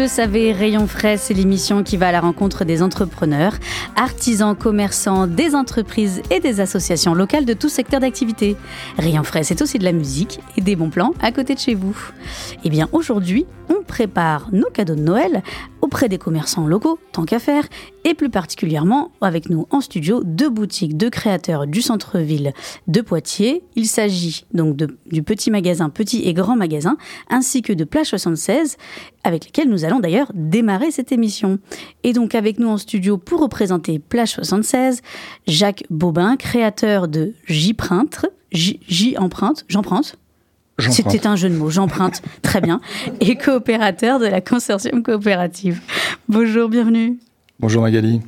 Le savez, Rayon Frais, c'est l'émission qui va à la rencontre des entrepreneurs, artisans, commerçants, des entreprises et des associations locales de tout secteur d'activité. Rayon Frais, c'est aussi de la musique et des bons plans à côté de chez vous. Eh bien, aujourd'hui, on prépare nos cadeaux de Noël auprès des commerçants locaux, tant qu'à faire, et plus particulièrement avec nous en studio deux boutiques de créateurs du centre-ville de Poitiers. Il s'agit donc du petit magasin, petit et grand magasin, ainsi que de Plage 76, avec lesquels nous allons d'ailleurs démarrer cette émission. Et donc avec nous en studio pour représenter Plage 76, Jacques Bobin, créateur de J-Print, J-Empreinte, j'emprunte c'était un jeu de mots, j'emprunte très bien, et coopérateur de la consortium coopérative. Bonjour, bienvenue. Bonjour Magali.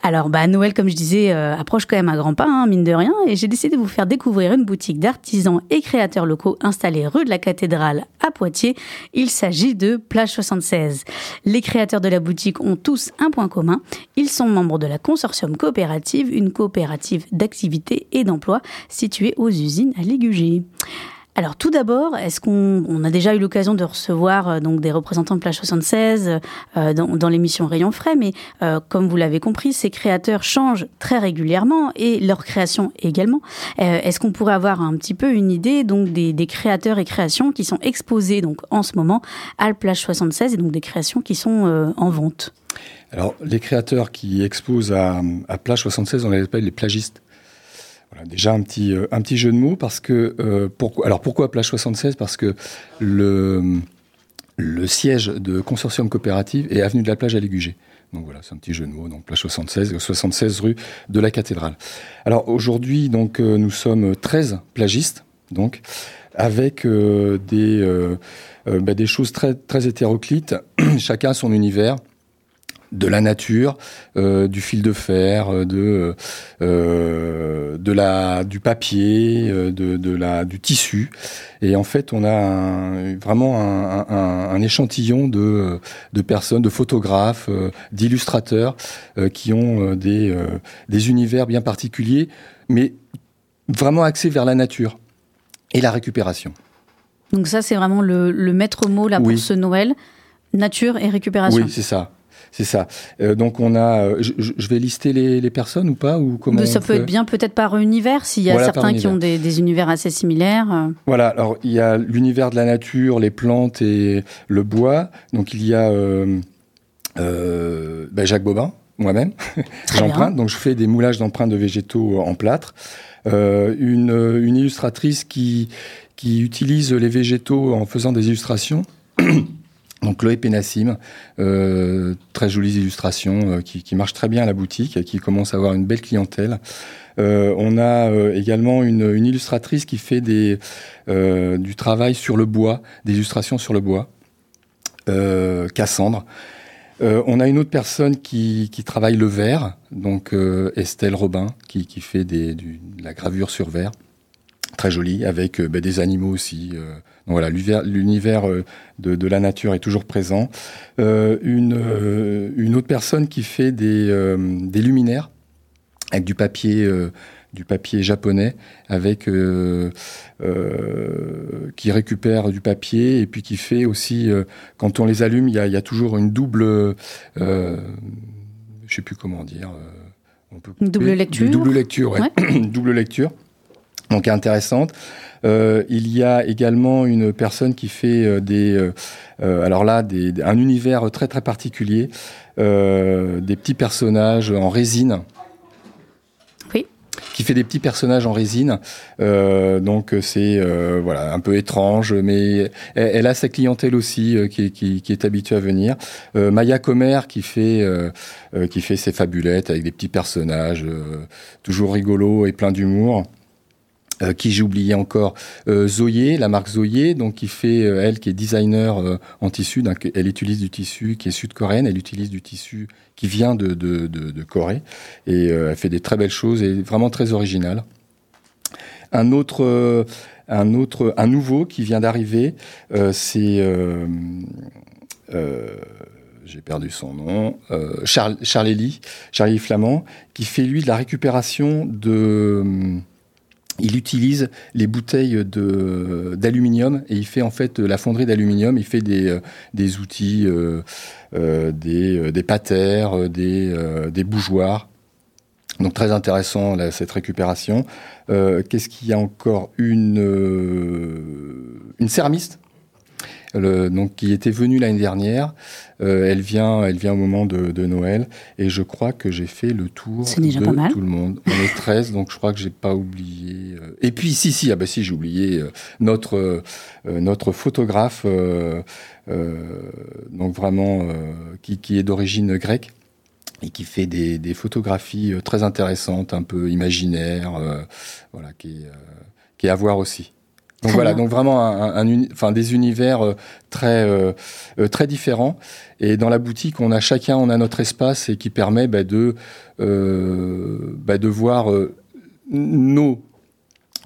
Alors, bah, Noël, comme je disais, euh, approche quand même à grands pas, hein, mine de rien, et j'ai décidé de vous faire découvrir une boutique d'artisans et créateurs locaux installée rue de la Cathédrale à Poitiers. Il s'agit de Plage 76. Les créateurs de la boutique ont tous un point commun. Ils sont membres de la Consortium Coopérative, une coopérative d'activité et d'emploi située aux usines à Ligugé. Alors tout d'abord, est-ce qu'on a déjà eu l'occasion de recevoir euh, donc des représentants de Plage 76 euh, dans, l'émission Rayon Frais, mais euh, comme vous l'avez compris, ces créateurs changent très régulièrement et leur création également. est-ce qu'on pourrait avoir un petit peu une idée donc des, créateurs et créations qui sont exposés donc en ce moment à la Plage 76 et donc des créations qui sont en vente? Alors les créateurs qui exposent à, à Plage 76, on les appelle les plagistes. Voilà, déjà un petit, euh, un petit jeu de mots parce que euh, alors pourquoi plage 76 Parce que le, le siège de Consortium Coopérative est avenue de la Plage à Légugé. Donc voilà, c'est un petit jeu de mots. Donc plage 76, 76 rue de la Cathédrale. Alors aujourd'hui, donc euh, nous sommes 13 plagistes, donc avec des bah, des choses très très hétéroclites. Chacun son univers de la nature, euh, du fil de fer, euh, de euh, de la du papier, de, de la du tissu. Et en fait, on a vraiment un, un, un, échantillon de de personnes, de photographes, d'illustrateurs qui ont des des univers bien particuliers, mais vraiment axés vers la nature et la récupération. Donc ça, c'est vraiment le, le maître mot là pour ce Noël, nature et récupération. Oui, c'est ça. C'est ça. Euh, donc on a. Euh, je, vais lister les, personnes ou pas ou comment Ça peut être bien peut-être par univers s'il y a certains qui ont des, univers assez similaires. Euh. Voilà. Alors il y a l'univers de la nature, les plantes et le bois. Donc il y a ben, Jacques Bobin, moi-même. J'emprunte. Donc je fais des moulages d'empreintes de végétaux en plâtre. une, une illustratrice qui qui utilise les végétaux en faisant des illustrations. Donc Chloé Pénassim, euh, très jolies illustrations euh, qui, qui, marchent très bien à la boutique, qui commence à avoir une belle clientèle. Euh, on a également une, illustratrice qui fait du travail sur le bois, des illustrations sur le bois, Cassandre. on a une autre personne qui, travaille le verre, donc Estelle Robin, qui, fait de la gravure sur verre très joli, avec ben, des animaux aussi. Euh. donc voilà, l'univers euh, de, de, la nature est toujours présent. Euh, une, une autre personne qui fait des, des luminaires avec du papier du papier japonais avec qui récupère du papier et puis qui fait aussi quand on les allume il y a, y a, toujours une double je sais plus comment dire on peut une double lecture double lecture ouais. double lecture donc intéressante. Euh, il y a également une personne qui fait euh, des, euh, euh, alors là, des, un univers très très particulier, euh, des petits personnages en résine. Oui. Qui fait des petits personnages en résine. Euh, donc c'est euh, voilà un peu étrange, mais elle, elle a sa clientèle aussi qui, qui, qui, est habituée à venir. Maya Comer qui fait qui fait ses fabulettes avec des petits personnages toujours rigolos et plein d'humour. Euh, qui j'ai oublié encore euh, Zoé, la marque Zoé, donc qui fait euh, elle qui est designer euh, en tissu, donc elle utilise du tissu qui est sud-coréenne, elle utilise du tissu qui vient de, de, de, de Corée. Et elle fait des très belles choses et vraiment très originales. Un autre, un autre, un nouveau qui vient d'arriver, c'est j'ai perdu son nom, euh, Charles, Charlie, Charlie Flamand, qui fait lui de la récupération de il utilise les bouteilles d'aluminium et il fait en fait la fonderie d'aluminium. Il fait des, euh, outils, euh, euh, des, patères, des, bougeoirs. Donc très intéressant cette récupération. Qu'est-ce qu'il y a encore? Une, une céramiste le, donc, qui était venue l'année dernière. Euh, elle, vient, elle vient au moment de, de Noël. Et je crois que j'ai fait le tour de tout le monde. On est 13, donc je crois que j'ai pas oublié. Euh... Et puis, si, si, ah bah si, j'ai oublié euh, notre, euh, notre photographe, euh, donc vraiment, qui, qui est d'origine grecque et qui fait des, des, photographies très intéressantes, un peu imaginaires, voilà, qui, qui est à voir aussi. Donc voilà, donc vraiment un, un, un, enfin des univers euh, très euh, très différents. Et dans la boutique, on a chacun, on a notre espace et qui permet bah, de euh, bah, de voir nos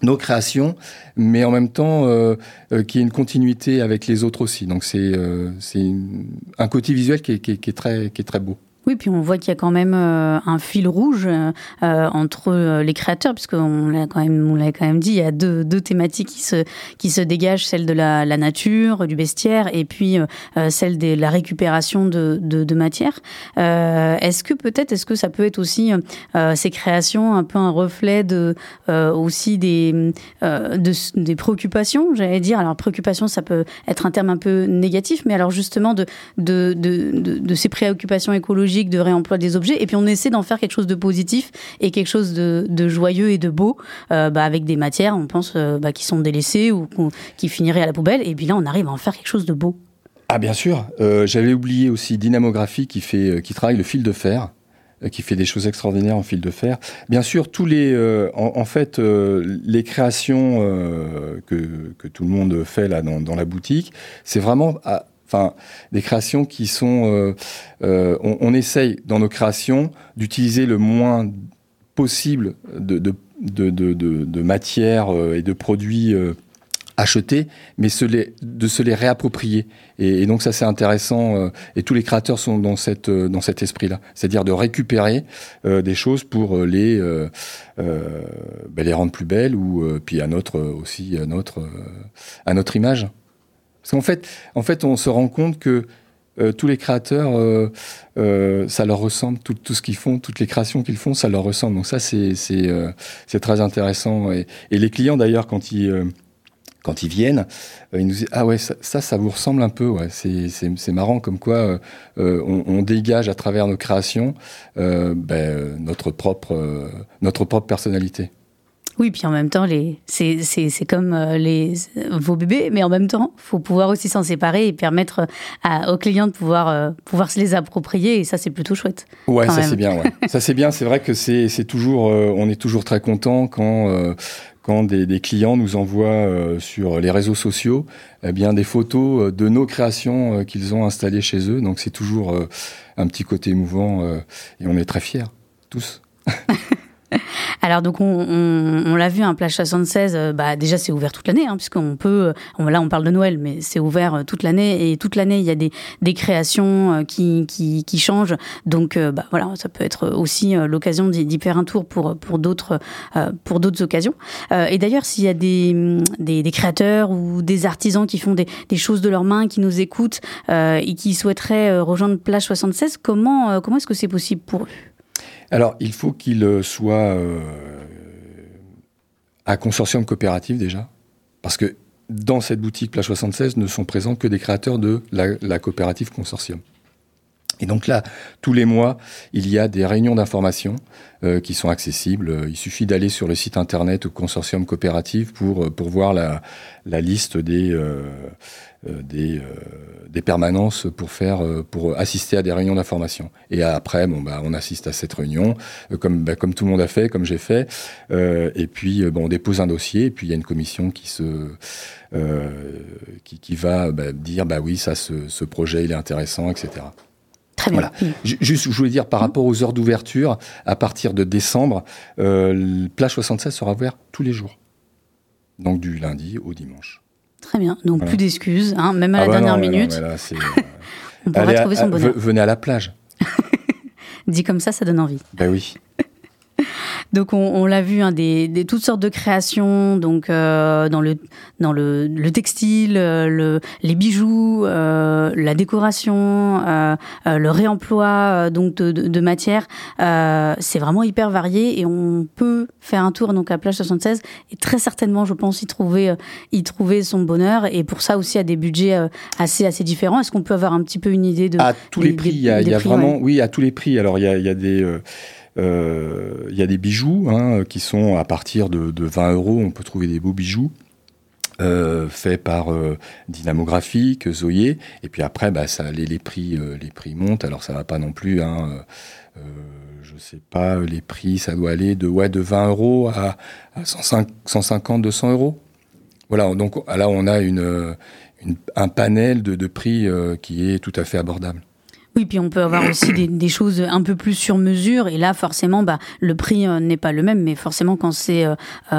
nos créations, mais en même temps euh, euh, qui est une continuité avec les autres aussi. Donc c'est euh, c'est un côté visuel qui est, qui, est, qui est, très qui est très beau. Oui, puis on voit qu'il y a quand même euh, un fil rouge euh, entre euh, les créateurs, puisqu'on l'a quand même, on l'a quand même dit, il y a deux, thématiques qui se qui se dégagent, celle de la, nature, du bestiaire, et puis celle de la récupération de, de, matière. Est-ce que peut-être, est-ce que ça peut être aussi ces créations un peu un reflet de aussi des de, des préoccupations, j'allais dire? Alors préoccupation, ça peut être un terme un peu négatif, mais alors justement de de, de, de ces préoccupations écologiques de réemploi des objets, et puis on essaie d'en faire quelque chose de positif et quelque chose de, joyeux et de beau, euh, bah, avec des matières, on pense, euh, bah, qui sont délaissées ou qui finiraient à la poubelle, et puis là on arrive à en faire quelque chose de beau. Ah bien sûr, euh, j'avais oublié aussi Dynamographie qui, fait, qui travaille le fil de fer qui fait des choses extraordinaires en fil de fer. Bien sûr, tous les, en, fait, les créations que, que tout le monde fait là dans, dans la boutique, c'est vraiment à, enfin des créations qui sont euh, euh, on, essaye dans nos créations d'utiliser le moins possible de, de, de matières et de produits euh, acheter, mais de se les réapproprier. Et, donc ça c'est intéressant. Euh, et tous les créateurs sont dans euh, cet esprit-là, c'est-à-dire de récupérer euh, des choses pour les euh, ben, les rendre plus belles ou puis à notre aussi à notre image. Parce qu'en fait, en fait, on se rend compte que euh, tous les créateurs, euh, euh, ça leur ressemble, tout, ce qu'ils font, toutes les créations qu'ils font, ça leur ressemble. Donc ça, c'est très intéressant. Et, les clients, d'ailleurs, quand ils quand ils viennent, ils nous disent ah ouais ça, ça, vous ressemble un peu. Ouais, c'est marrant comme quoi on, on, dégage à travers nos créations ben, notre propre notre propre personnalité. Oui, puis en même temps, les... c'est comme euh, les... vos bébés, mais en même temps, il faut pouvoir aussi s'en séparer et permettre à, aux clients de pouvoir, euh, pouvoir se les approprier, et ça, c'est plutôt chouette. Ouais, ça c'est bien. Ouais. ça c'est bien. C'est vrai que c'est toujours, euh, on est toujours très content quand euh, quand des, des, clients nous envoient euh, sur les réseaux sociaux eh bien des photos de nos créations euh, qu'ils ont installées chez eux. Donc c'est toujours euh, un petit côté émouvant et on est très fiers tous. Alors donc on, on, on l'a vu, un plage 76, euh, bah déjà c'est ouvert toute l'année, hein, puisqu'on peut, on, là on parle de Noël, mais c'est ouvert euh, toute l'année et toute l'année il y a des, des créations euh, qui, qui, qui changent. Donc bah voilà, ça peut être aussi l'occasion d'y faire un tour pour pour d'autres pour d'autres occasions. et d'ailleurs s'il y a des, des, des, créateurs ou des artisans qui font des, des choses de leurs mains, qui nous écoutent et qui souhaiteraient rejoindre plage 76, comment comment est-ce que c'est possible pour eux? Alors, il faut qu'il soit euh, un consortium coopératif déjà, parce que dans cette boutique Plage 76 ne sont présents que des créateurs de la coopérative consortium. Et donc là, tous les mois, il y a des réunions d'information euh, qui sont accessibles. Il suffit d'aller sur le site internet au consortium coopératif pour, pour voir la, la liste des, euh, euh, des, permanences pour faire pour assister à des réunions d'information. Et après, bon bah on assiste à cette réunion comme bah, comme tout le monde a fait, comme j'ai fait. et puis bon, on dépose un dossier et puis il y a une commission qui se qui, qui, va bah, dire bah oui ça ce, ce projet il est intéressant etc. Très bien. Voilà. Juste, je voulais dire, par rapport aux heures d'ouverture, à partir de décembre, euh, Plage 76 sera ouvert tous les jours. Donc du lundi au dimanche. Très bien. Donc voilà. plus d'excuses, hein, même à ah la bah dernière non, minute. Non, là, On pourra Allez, trouver son bonheur. Venez à la plage. Dit comme ça, ça donne envie. Ben oui. Donc on, on l'a vu, hein, des, des, toutes sortes de créations, donc euh, dans le dans le, le textile, le, les bijoux, euh, la décoration, euh, le réemploi donc de, de, de matières. c'est vraiment hyper varié et on peut faire un tour donc à plage 76 et très certainement, je pense, y trouver y trouver son bonheur. Et pour ça aussi, à des budgets assez assez différents. Est-ce qu'on peut avoir un petit peu une idée de à tous les prix Il y a, y a prix, vraiment, ouais. oui, à tous les prix. Alors il y a, y a des euh, il y a des bijoux hein, qui sont à partir de, de, 20 euros. On peut trouver des beaux bijoux euh, faits par euh, Dynamographique, Zoé. Et puis après, bah, ça, les, prix, euh, les prix montent. Alors ça va pas non plus. Hein, euh, je sais pas, les prix, ça doit aller de ouais de 20 euros à, à 105, 150, 200 euros. Voilà. Donc là, on a un panel de, prix euh, qui est tout à fait abordable. Oui, puis on peut avoir aussi des, des, choses un peu plus sur mesure. Et là, forcément, bah, le prix euh, n'est pas le même, mais forcément, quand c'est euh,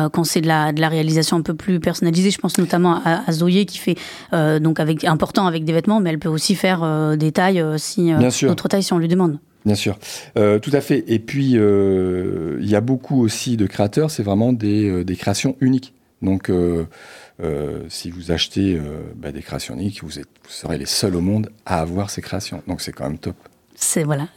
quand c'est de la, de la réalisation un peu plus personnalisée, je pense notamment à, à Zoé qui fait euh, donc avec important avec des vêtements, mais elle peut aussi faire euh, des tailles si d'autres tailles si on lui demande. Bien sûr, euh, tout à fait. Et puis il y a beaucoup aussi de créateurs. C'est vraiment des, des créations uniques. Donc euh, si vous achetez euh, bah, des créations uniques, vous, êtes, vous serez les seuls au monde à avoir ces créations. Donc c'est quand même top. C'est voilà.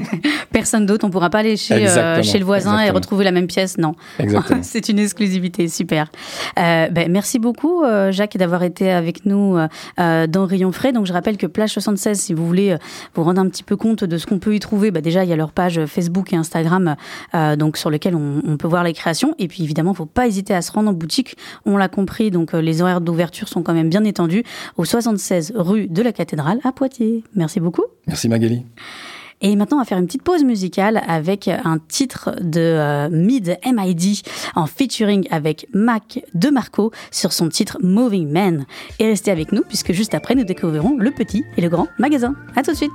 Personne d'autre, on pourra pas aller chez, euh, chez le voisin exactement. et retrouver la même pièce, non. C'est une exclusivité, super. Euh, ben, merci beaucoup euh, Jacques d'avoir été avec nous dans Rayon Frais. Donc je rappelle que Plage 76, si vous voulez vous rendre un petit peu compte de ce qu'on peut y trouver, ben, déjà il y a leur page Facebook et Instagram, donc sur lequel on, on, peut voir les créations. Et puis évidemment, faut pas hésiter à se rendre en boutique. On l'a compris, donc les horaires d'ouverture sont quand même bien étendus au 76 rue de la Cathédrale à Poitiers. Merci beaucoup. Merci Magali. Et maintenant, on va faire une petite pause musicale avec un titre de euh, Mid MID en featuring avec Mac de Marco sur son titre Moving Man. Et restez avec nous puisque juste après, nous découvrirons le petit et le grand magasin. À tout de suite.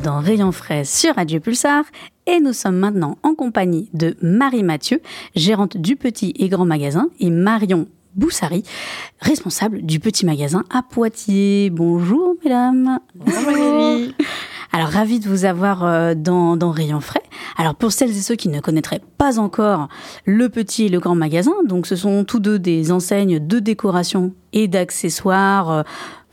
Dans Rayon Frais sur Radio Pulsar et nous sommes maintenant en compagnie de Marie Mathieu, gérante du petit et grand magasin, et Marion Boussari, responsable du petit magasin à Poitiers. Bonjour mesdames. Bonjour. Alors ravi de vous avoir euh, dans, dans Rayon Frais. Alors pour celles et ceux qui ne connaîtraient pas encore le petit et le grand magasin, donc ce sont tous deux des enseignes de décoration et d'accessoires.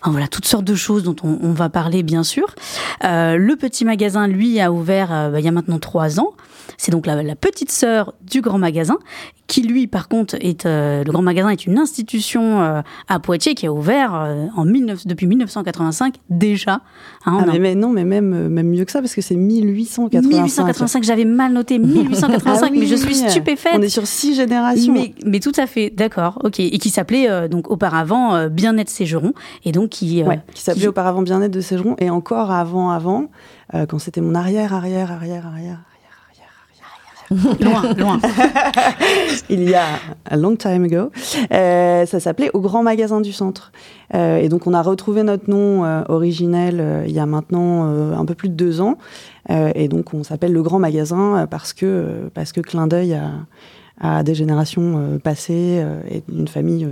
Enfin, voilà, toutes sortes de choses dont on, on va parler bien sûr. Euh, le petit magasin, lui, a ouvert euh, bah, il y a maintenant trois ans. C'est donc la, la petite sœur du grand magasin, qui lui, par contre, est euh, le grand magasin est une institution euh, à Poitiers qui a ouvert euh, en 19, depuis 1985 déjà. Hein, Ah, mais, mais non, mais même, même mieux que ça, parce que c'est 1885. 1885, j'avais mal noté 1885, Ah oui, mais je suis oui. stupéfaite. On est sur six générations. Mais, mais tout à fait, d'accord, ok. Et qui s'appelait donc auparavant Bien-être Ségeron, et donc qui, Ouais, qui s'appelait qui- auparavant Bien-être de Ségeron, et encore avant, avant, quand c'était mon arrière, arrière, arrière, arrière, loin, loin. il y a long time ago, euh, ça s'appelait Au Grand Magasin du Centre. Euh, et donc on a retrouvé notre nom euh, originel euh, il y a maintenant euh, un peu plus de deux ans. Euh, et donc on s'appelle Le Grand Magasin parce que, parce que clin d'œil à, à des générations passées et d'une famille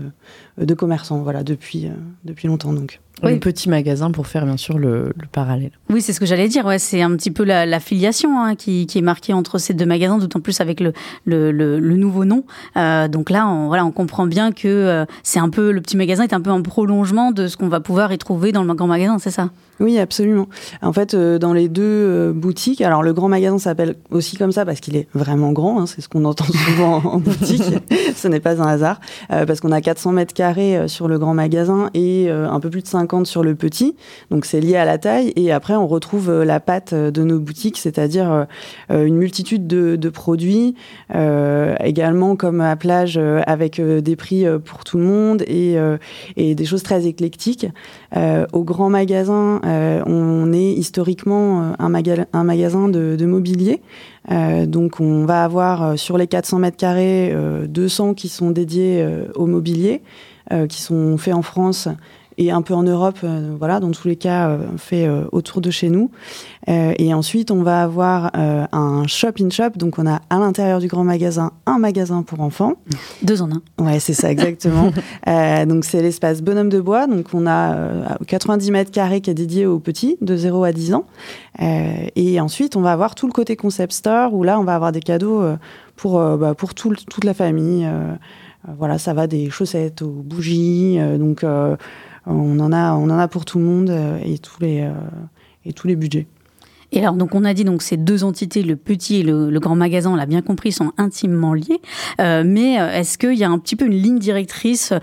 de commerçants, voilà, depuis, euh, depuis longtemps donc. Oui. Le petit magasin pour faire bien sûr le, le parallèle. Oui, c'est ce que j'allais dire. Ouais, c'est un petit peu la, la filiation hein, qui, qui est marquée entre ces deux magasins, d'autant plus avec le, le, le, le nouveau nom. Euh, donc là, on, voilà, on comprend bien que euh, c'est un peu le petit magasin est un peu un prolongement de ce qu'on va pouvoir y trouver dans le grand magasin, c'est ça? Oui, absolument. En fait, euh, dans les deux euh, boutiques, alors le grand magasin s'appelle aussi comme ça parce qu'il est vraiment grand, hein, c'est ce qu'on entend souvent en boutique, ce n'est pas un hasard, euh, parce qu'on a 400 mètres carrés euh, sur le grand magasin et euh, un peu plus de 50 sur le petit, donc c'est lié à la taille, et après on retrouve euh, la patte de nos boutiques, c'est-à-dire une multitude de, produits, également comme à plage avec des prix pour tout le monde et, des choses très éclectiques. Au grand magasin, on est historiquement un, maga- un magasin de, mobilier. Donc on va avoir sur les 400 mètres carrés euh, 200 qui sont dédiés au mobilier, qui sont faits en France et un peu en Europe, euh, voilà, dans tous les cas, euh, fait euh, autour de chez nous. Euh, et ensuite, on va avoir euh, un shop-in-shop, donc on a à l'intérieur du grand magasin un magasin pour enfants. Deux en un. Ouais, c'est ça, exactement. Euh, donc, c'est l'espace Bonhomme de Bois. Donc, on a euh, 90 mètres carrés qui est dédié aux petits, de 0 à 10 ans. Euh, et ensuite, on va avoir tout le côté concept store, où là, on va avoir des cadeaux euh, pour, euh, bah, pour tout toute la famille. Euh, voilà, ça va des chaussettes aux bougies. euh, donc, euh, on, en a, on en a pour tout le monde et, tous les, et tous les budgets. Et alors, donc, on a dit donc ces deux entités, le petit et le, grand magasin, on l'a bien compris, sont intimement liés. Mais est-ce qu'il y a un petit peu une ligne directrice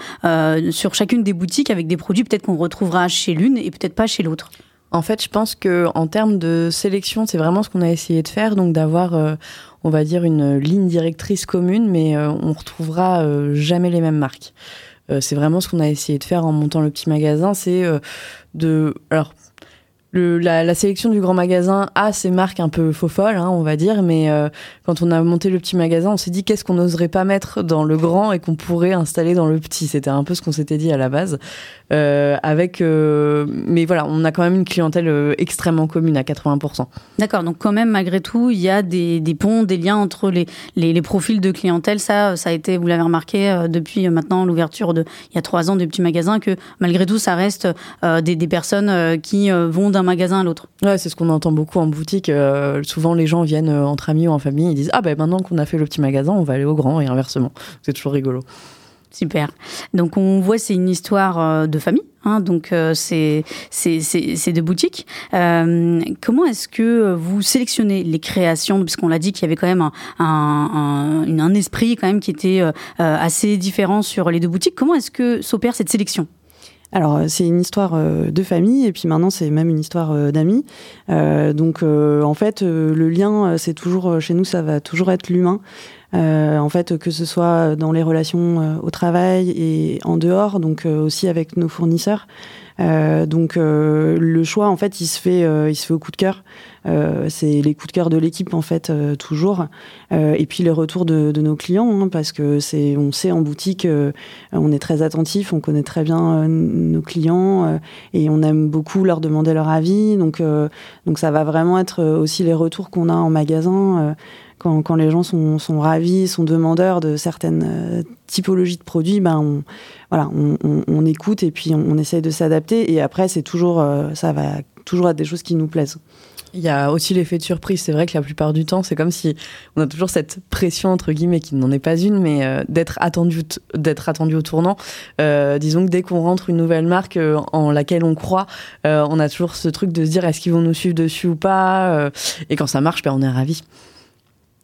sur chacune des boutiques avec des produits peut-être qu'on retrouvera chez l'une et peut-être pas chez l'autre? En fait, je pense que en termes de sélection, c'est vraiment ce qu'on a essayé de faire, donc d'avoir, euh, on va dire, une ligne directrice commune, mais euh, on retrouvera euh, jamais les mêmes marques. Euh, c'est vraiment ce qu'on a essayé de faire en montant le petit magasin, c'est de, alors. La, sélection du grand magasin a ses marques un peu faux folles, hein, on va dire, mais euh, quand on a monté le petit magasin, on s'est dit qu'est-ce qu'on n'oserait pas mettre dans le grand et qu'on pourrait installer dans le petit? C'était un peu ce qu'on s'était dit à la base. Euh, euh, mais voilà, on a quand même une clientèle extrêmement commune à 80%. D'accord, donc quand même, malgré tout, il y a des, ponts, des liens entre les, profils de clientèle. Ça, ça a été, vous l'avez remarqué, depuis maintenant l'ouverture de, il y a trois ans du petit magasin, que malgré tout, ça reste des, des personnes qui vont d'un magasin à l'autre. Ouais, c'est ce qu'on entend beaucoup en boutique. Euh, souvent, les gens viennent euh, entre amis ou en famille, ils disent ah ben maintenant qu'on a fait le petit magasin, on va aller au grand et inversement. C'est toujours rigolo. Super. Donc on voit c'est une histoire euh, de famille. Hein, donc c'est c'est de boutiques. Euh, comment est-ce que vous sélectionnez les créations? Puisqu'on l'a dit qu'il y avait quand même un un, un, esprit quand même qui était assez différent sur les deux boutiques. Comment est-ce que s'opère cette sélection? Alors, euh, c'est une histoire euh, de famille et puis maintenant, c'est même une histoire euh, d'amis. Donc, en fait, le lien, c'est toujours, chez nous, ça va toujours être l'humain. En fait, que ce soit dans les relations au travail et en dehors, donc aussi avec nos fournisseurs. Euh, donc euh, le choix, en fait, il se fait, euh, il se fait au coup de cœur. C'est les coups de cœur de l'équipe, en fait, toujours. Et puis les retours de, de nos clients, hein, parce que c'est, on sait en boutique, on est très attentif, on connaît très bien nos clients et on aime beaucoup leur demander leur avis. Donc, donc ça va vraiment être aussi les retours qu'on a en magasin. Quand, les gens sont, ravis, sont demandeurs de certaines euh, typologies de produits, ben on, voilà, on, écoute et puis on, essaye de s'adapter. Et après, c'est toujours, euh, ça va toujours être des choses qui nous plaisent. Il y a aussi l'effet de surprise. C'est vrai que la plupart du temps, c'est comme si on a toujours cette pression entre guillemets qui n'en est pas une, mais euh, d'être attendu, d'être attendu au tournant. Disons que dès qu'on rentre une nouvelle marque en laquelle on croit, on a toujours ce truc de se dire est-ce qu'ils vont nous suivre dessus ou pas. et quand ça marche, ben, on est ravis.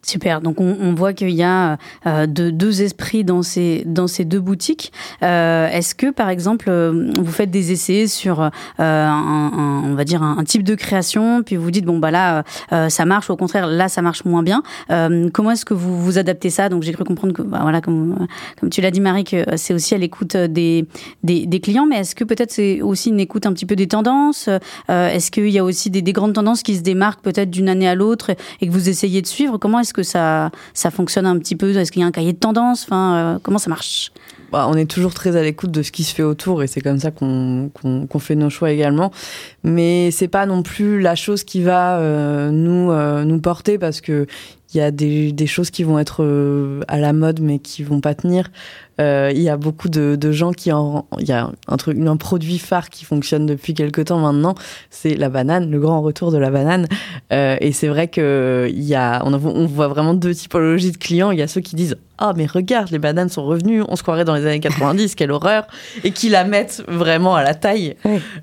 Super. Donc on, on voit qu'il y a euh, de- deux esprits dans ces dans ces deux boutiques. Euh, Est-ce que par exemple euh, vous faites des essais sur euh, un, un- on va dire un, type de création, puis vous dites bon bah là euh, ça marche, au contraire là ça marche moins bien. Euh, comment est-ce que vous vous adaptez ça? Donc j'ai cru comprendre que bah, voilà comme comme tu l'as dit Marie que c'est aussi à l'écoute des, des des clients, mais est-ce que peut-être c'est aussi une écoute un petit peu des tendances? Euh, Est-ce qu'il y a aussi des, des grandes tendances qui se démarquent peut-être d'une année à l'autre et, et que vous essayez de suivre? Comment est-ce que ça, ça fonctionne un petit peu? Est-ce qu'il y a un cahier de tendance? Euh, Comment ça marche? Bah, on est toujours très à l'écoute de ce qui se fait autour et c'est comme ça qu'on fait nos choix également. Mais c'est pas non plus la chose qui va euh, nous euh, nous porter parce que il y a des, des choses qui vont être euh, à la mode mais qui vont pas tenir. Euh, Il y a beaucoup de, de gens qui en il y a un truc un produit phare qui fonctionne depuis quelque temps maintenant, c'est la banane, le grand retour de la banane. Euh, et c'est vrai que il y a on, a- on voit vraiment deux typologies de clients. Il y a ceux qui disent ah mais regarde les bananes sont revenues, on se croirait dans les années 90, quelle horreur, et qui la mettent vraiment à la taille.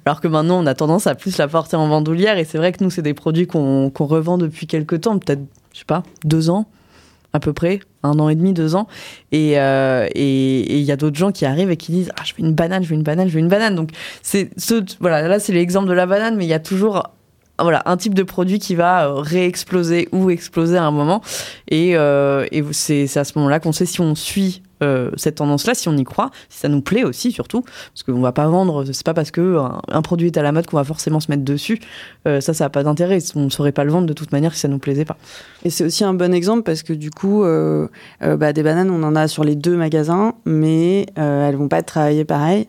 Alors que maintenant on a tendance à plus la porter en bandoulière et c'est vrai que nous c'est des produits qu'on qu'on revend depuis quelques temps, peut-être je sais pas deux ans à peu près, un an et demi, deux ans. Et euh, et et il y a d'autres gens qui arrivent et qui disent ah je veux une banane, je veux une banane, je veux une banane. Donc c'est ce voilà là c'est l'exemple de la banane, mais il y a toujours voilà un type de produit qui va euh, réexploser ou exploser à un moment. Et, euh, et c'est à ce moment-là qu'on sait si on suit euh, cette tendance-là, si on y croit, si ça nous plaît aussi surtout, parce qu'on va pas vendre, c'est pas parce que un, produit est à la mode qu'on va forcément se mettre dessus. Euh, ça, ça a pas d'intérêt. On ne saurait pas le vendre de toute manière si ça nous plaisait pas. Et c'est aussi un bon exemple parce que du coup, euh, bah, des bananes, on en a sur les deux magasins, mais elles vont pas être travaillées pareil.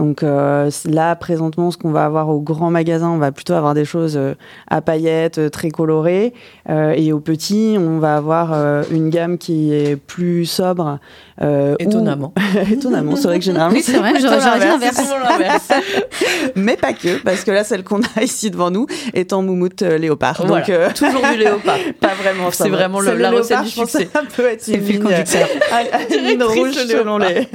Donc euh, là, présentement, ce qu'on va avoir au grand magasin, on va plutôt avoir des choses euh, à paillettes, euh, très colorées. Euh, et au petit, on va avoir euh, une gamme qui est plus sobre. euh, ou- Étonnamment. Étonnamment, c'est vrai que généralement, Oui, c'est vrai, j'aurais- dit l'inverse. Mais pas que, parce que là, celle qu'on a ici devant nous est en moumoute euh, léopard. Voilà. Donc, euh, Toujours du léopard. pas vraiment. C'est vraiment le- la recette léopard, du je pense que succès. Ça peut être C'est une le fil conducteur. une rouge selon les.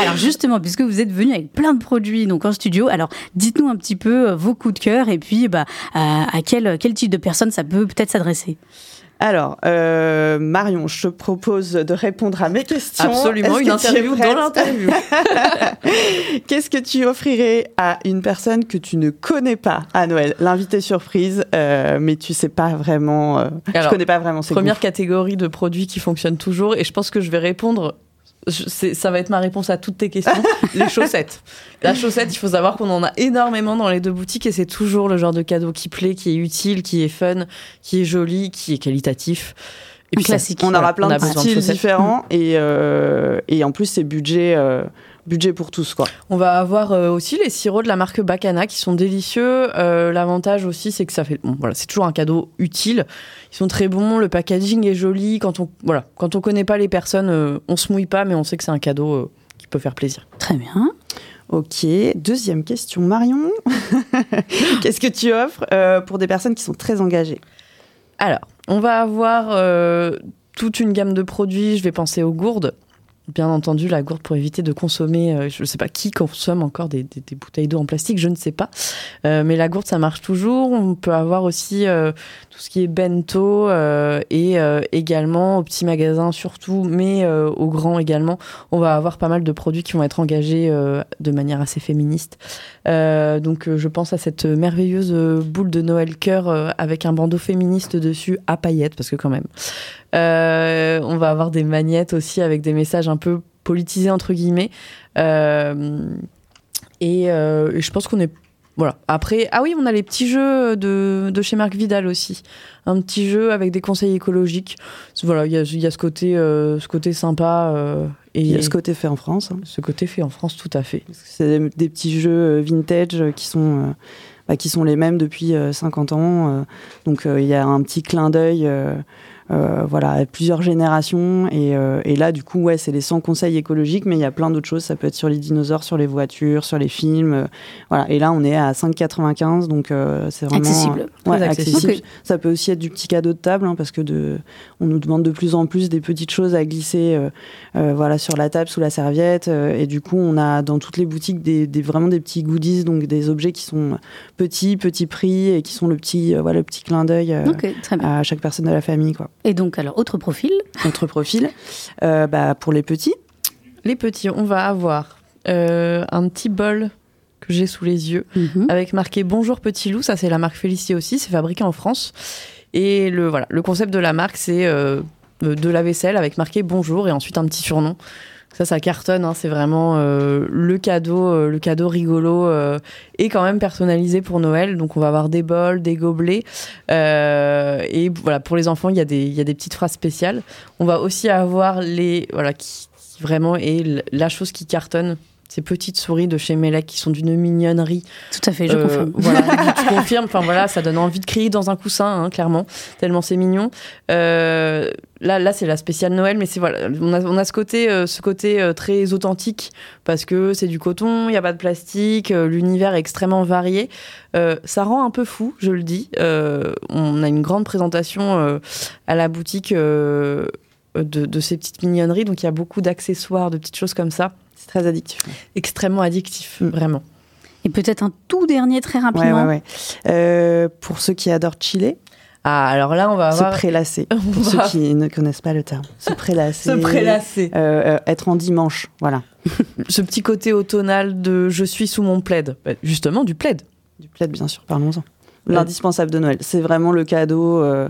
Alors justement, puisque vous êtes venu avec plein de produits donc en studio, alors dites-nous un petit peu euh, vos coups de cœur et puis bah, à, à quel, quel type de personne ça peut peut-être s'adresser? Alors, euh, Marion, je te propose de répondre à mes questions. Absolument, une que tu es interview dans l'interview. Qu'est-ce que tu offrirais à une personne que tu ne connais pas à Noël? L'invité surprise, euh, mais tu sais pas vraiment. euh, je Alors, connais pas vraiment ses Première goûts. catégorie de produits qui fonctionnent toujours, et je pense que je vais répondre. Je- ça va être ma réponse à toutes tes questions. les chaussettes. La chaussette, il faut savoir qu'on en a énormément dans les deux boutiques et c'est toujours le genre de cadeau qui plaît, qui est utile, qui est fun, qui est joli, qui est qualitatif. Et puis ça- classique. On aura plein on de styles différents et, euh, et en plus, c'est budget, euh, budget pour tous. Quoi. On va avoir euh, aussi les sirops de la marque Bacana qui sont délicieux. Euh, L'avantage aussi, c'est que ça fait, bon, voilà, c'est toujours un cadeau utile. Ils sont très bons, le packaging est joli. Quand on, voilà, quand on connaît pas les personnes, euh, on se mouille pas, mais on sait que c'est un cadeau euh, qui peut faire plaisir. Très bien. Ok, deuxième question, Marion. Qu'est-ce que tu offres euh, pour des personnes qui sont très engagées? Alors, on va avoir euh, toute une gamme de produits. Je vais penser aux gourdes. Bien entendu, la gourde pour éviter de consommer, euh, je ne sais pas qui consomme encore des, bouteilles d'eau en plastique, je ne sais pas. Euh, mais la gourde, ça marche toujours. On peut avoir aussi euh, tout ce qui est bento et également au petit magasin surtout, mais au grand également. On va avoir pas mal de produits qui vont être engagés de manière assez féministe. Donc je pense à cette merveilleuse boule de Noël cœur avec un bandeau féministe dessus à paillettes, parce que quand même, Euh, on va avoir des magnettes aussi avec des messages un peu politisés entre guillemets. Euh, et, euh, et je pense qu'on est voilà. Après, ah oui, on a les petits jeux de, de chez Marc Vidal aussi. Un petit jeu avec des conseils écologiques. Voilà, il y a, il y a ce côté, ce côté sympa. et Il y a ce côté fait en France. hein. ce côté fait en France, tout à fait. C'est des, des petits jeux vintage qui sont, bah, qui sont les mêmes depuis euh, 50 ans. donc il y a un petit clin d'œil voilà, à plusieurs générations. Et, euh, et là, du coup, ouais, c'est les 100 conseils écologiques, mais il y a plein d'autres choses. Ça peut être sur les dinosaures, sur les voitures, sur les films. euh, voilà. Et là, on est à 5,95, donc euh, c'est vraiment Accessible. Ouais, accessible. Ça peut aussi être du petit cadeau de table, hein, parce que de, on nous demande de plus en plus des petites choses à glisser, euh, euh, voilà, sur la table, sous la serviette. euh, et du coup, on a dans toutes les boutiques des, des- vraiment des petits goodies, donc des objets qui sont petits, petits prix et qui sont le petit, euh, voilà, le petit clin d'œil euh, à chaque personne de la famille, quoi. Et donc, alors, autre profil. Notre profil, euh, bah, pour les petits, Les petits, on va avoir euh, un petit bol que j'ai sous les yeux Mhm. avec marqué Bonjour Petit Loup. Ça, c'est la marque Félicité aussi. C'est fabriqué en France. Et le, voilà, le concept de la marque, c'est euh, de la vaisselle avec marqué Bonjour et ensuite un petit surnom. Ça, ça cartonne. hein. C'est vraiment euh, le cadeau, euh, le cadeau rigolo euh, et quand même personnalisé pour Noël. Donc, on va avoir des bols, des gobelets. Et voilà, pour les enfants, il y, a des- y a des petites phrases spéciales. On va aussi avoir les. Voilà, qui, qui vraiment est la chose qui cartonne. Ces petites souris de chez Melec qui sont d'une mignonnerie. Tout à fait, je Euh, confirme. Voilà, tu confirmes. Enfin voilà, ça donne envie de crier dans un coussin, hein, clairement, tellement c'est mignon. Euh, là, là, c'est la spéciale Noël, mais c'est voilà, on a, on a ce côté, euh, ce côté très authentique parce que c'est du coton, il y a pas de plastique, l'univers est extrêmement varié. Ça rend un peu fou, je le dis. On a une grande présentation à la boutique. De, de ces petites mignonneries, donc il y a beaucoup d'accessoires, de petites choses comme ça, c'est très addictif. extrêmement addictif, Mm. vraiment. Et peut-être un tout dernier très rapidement. ouais, ouais. Euh, pour ceux qui adorent chiller, Ah, alors là, on va se avoir prélasser. On Pour va- ceux qui ne connaissent pas le terme, se prélasser. se prélasser. Euh, euh, être en dimanche, voilà. ce petit côté automnal de je suis sous mon plaid. Bah, justement, du plaid. Du plaid, bien sûr, parlons-en. L'indispensable de Noël. C'est vraiment le cadeau, euh,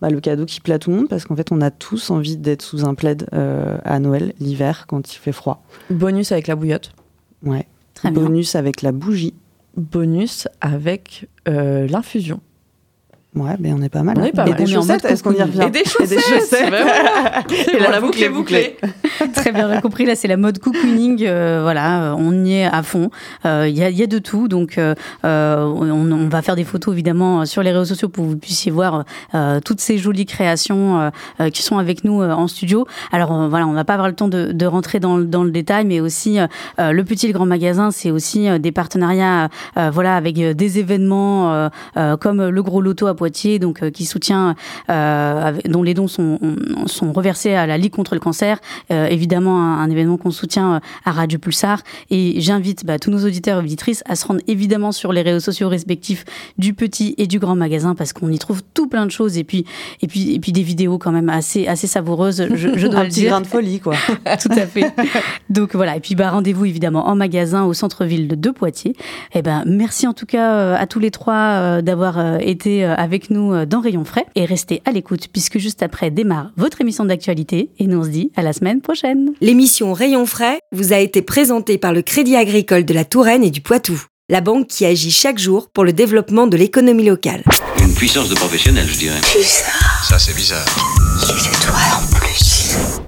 bah, le cadeau qui plaît à tout le monde parce qu'en fait, on a tous envie d'être sous un plaid euh, à Noël, l'hiver, quand il fait froid. Bonus avec la bouillotte. Ouais. Très bien. Bonus avec la bougie. Bonus avec euh, l'infusion. Ouais, ben on est pas mal. On hein. est pas Et des On est en chaussettes, est-ce qu'on y revient Et des chaussettes. bah voilà. Et la la boucle est bouclée. Très bien, compris. Là, c'est la mode cocooning. euh, voilà, euh, on y est à fond. Euh, Il y, a, il y a de tout. Donc, euh, euh, on, on va faire des photos évidemment sur les réseaux sociaux pour que vous puissiez voir euh, toutes ces jolies créations euh, euh, qui sont avec nous euh, en studio. Alors, euh, voilà, on va pas avoir le temps de, de rentrer dans, le- dans le détail, mais aussi euh, euh, le petit et le grand magasin, c'est aussi euh, des partenariats, euh, voilà, avec euh, des événements euh, euh, comme le Gros Loto à Poitiers, donc euh, qui soutient, euh, avec- dont les dons sont, sont reversés à la Ligue contre le cancer. Euh, évidemment, un, un événement qu'on soutient à Radio Pulsar. Et j'invite bah, tous nos auditeurs et auditrices à se rendre évidemment sur les réseaux sociaux respectifs du petit et du grand magasin parce qu'on y trouve tout plein de choses et puis et puis et puis des vidéos quand même assez assez savoureuses. Je, je dois un le petit dire. grain de folie, quoi. Tout à fait. Donc voilà. Et puis bah rendez-vous évidemment en magasin au centre-ville de, Poitiers. Et ben merci en tout cas à tous les trois d'avoir été euh, avec nous euh, dans Rayon Frais et restez à l'écoute puisque juste après démarre votre émission d'actualité et nous on se dit à la semaine prochaine. L'émission Rayon Frais vous a été présentée par le Crédit Agricole de la Touraine et du Poitou, la banque qui agit chaque jour pour le développement de l'économie locale. Une puissance de professionnel, je dirais. Bizarre. Ça, c'est bizarre. Des étoiles en plus.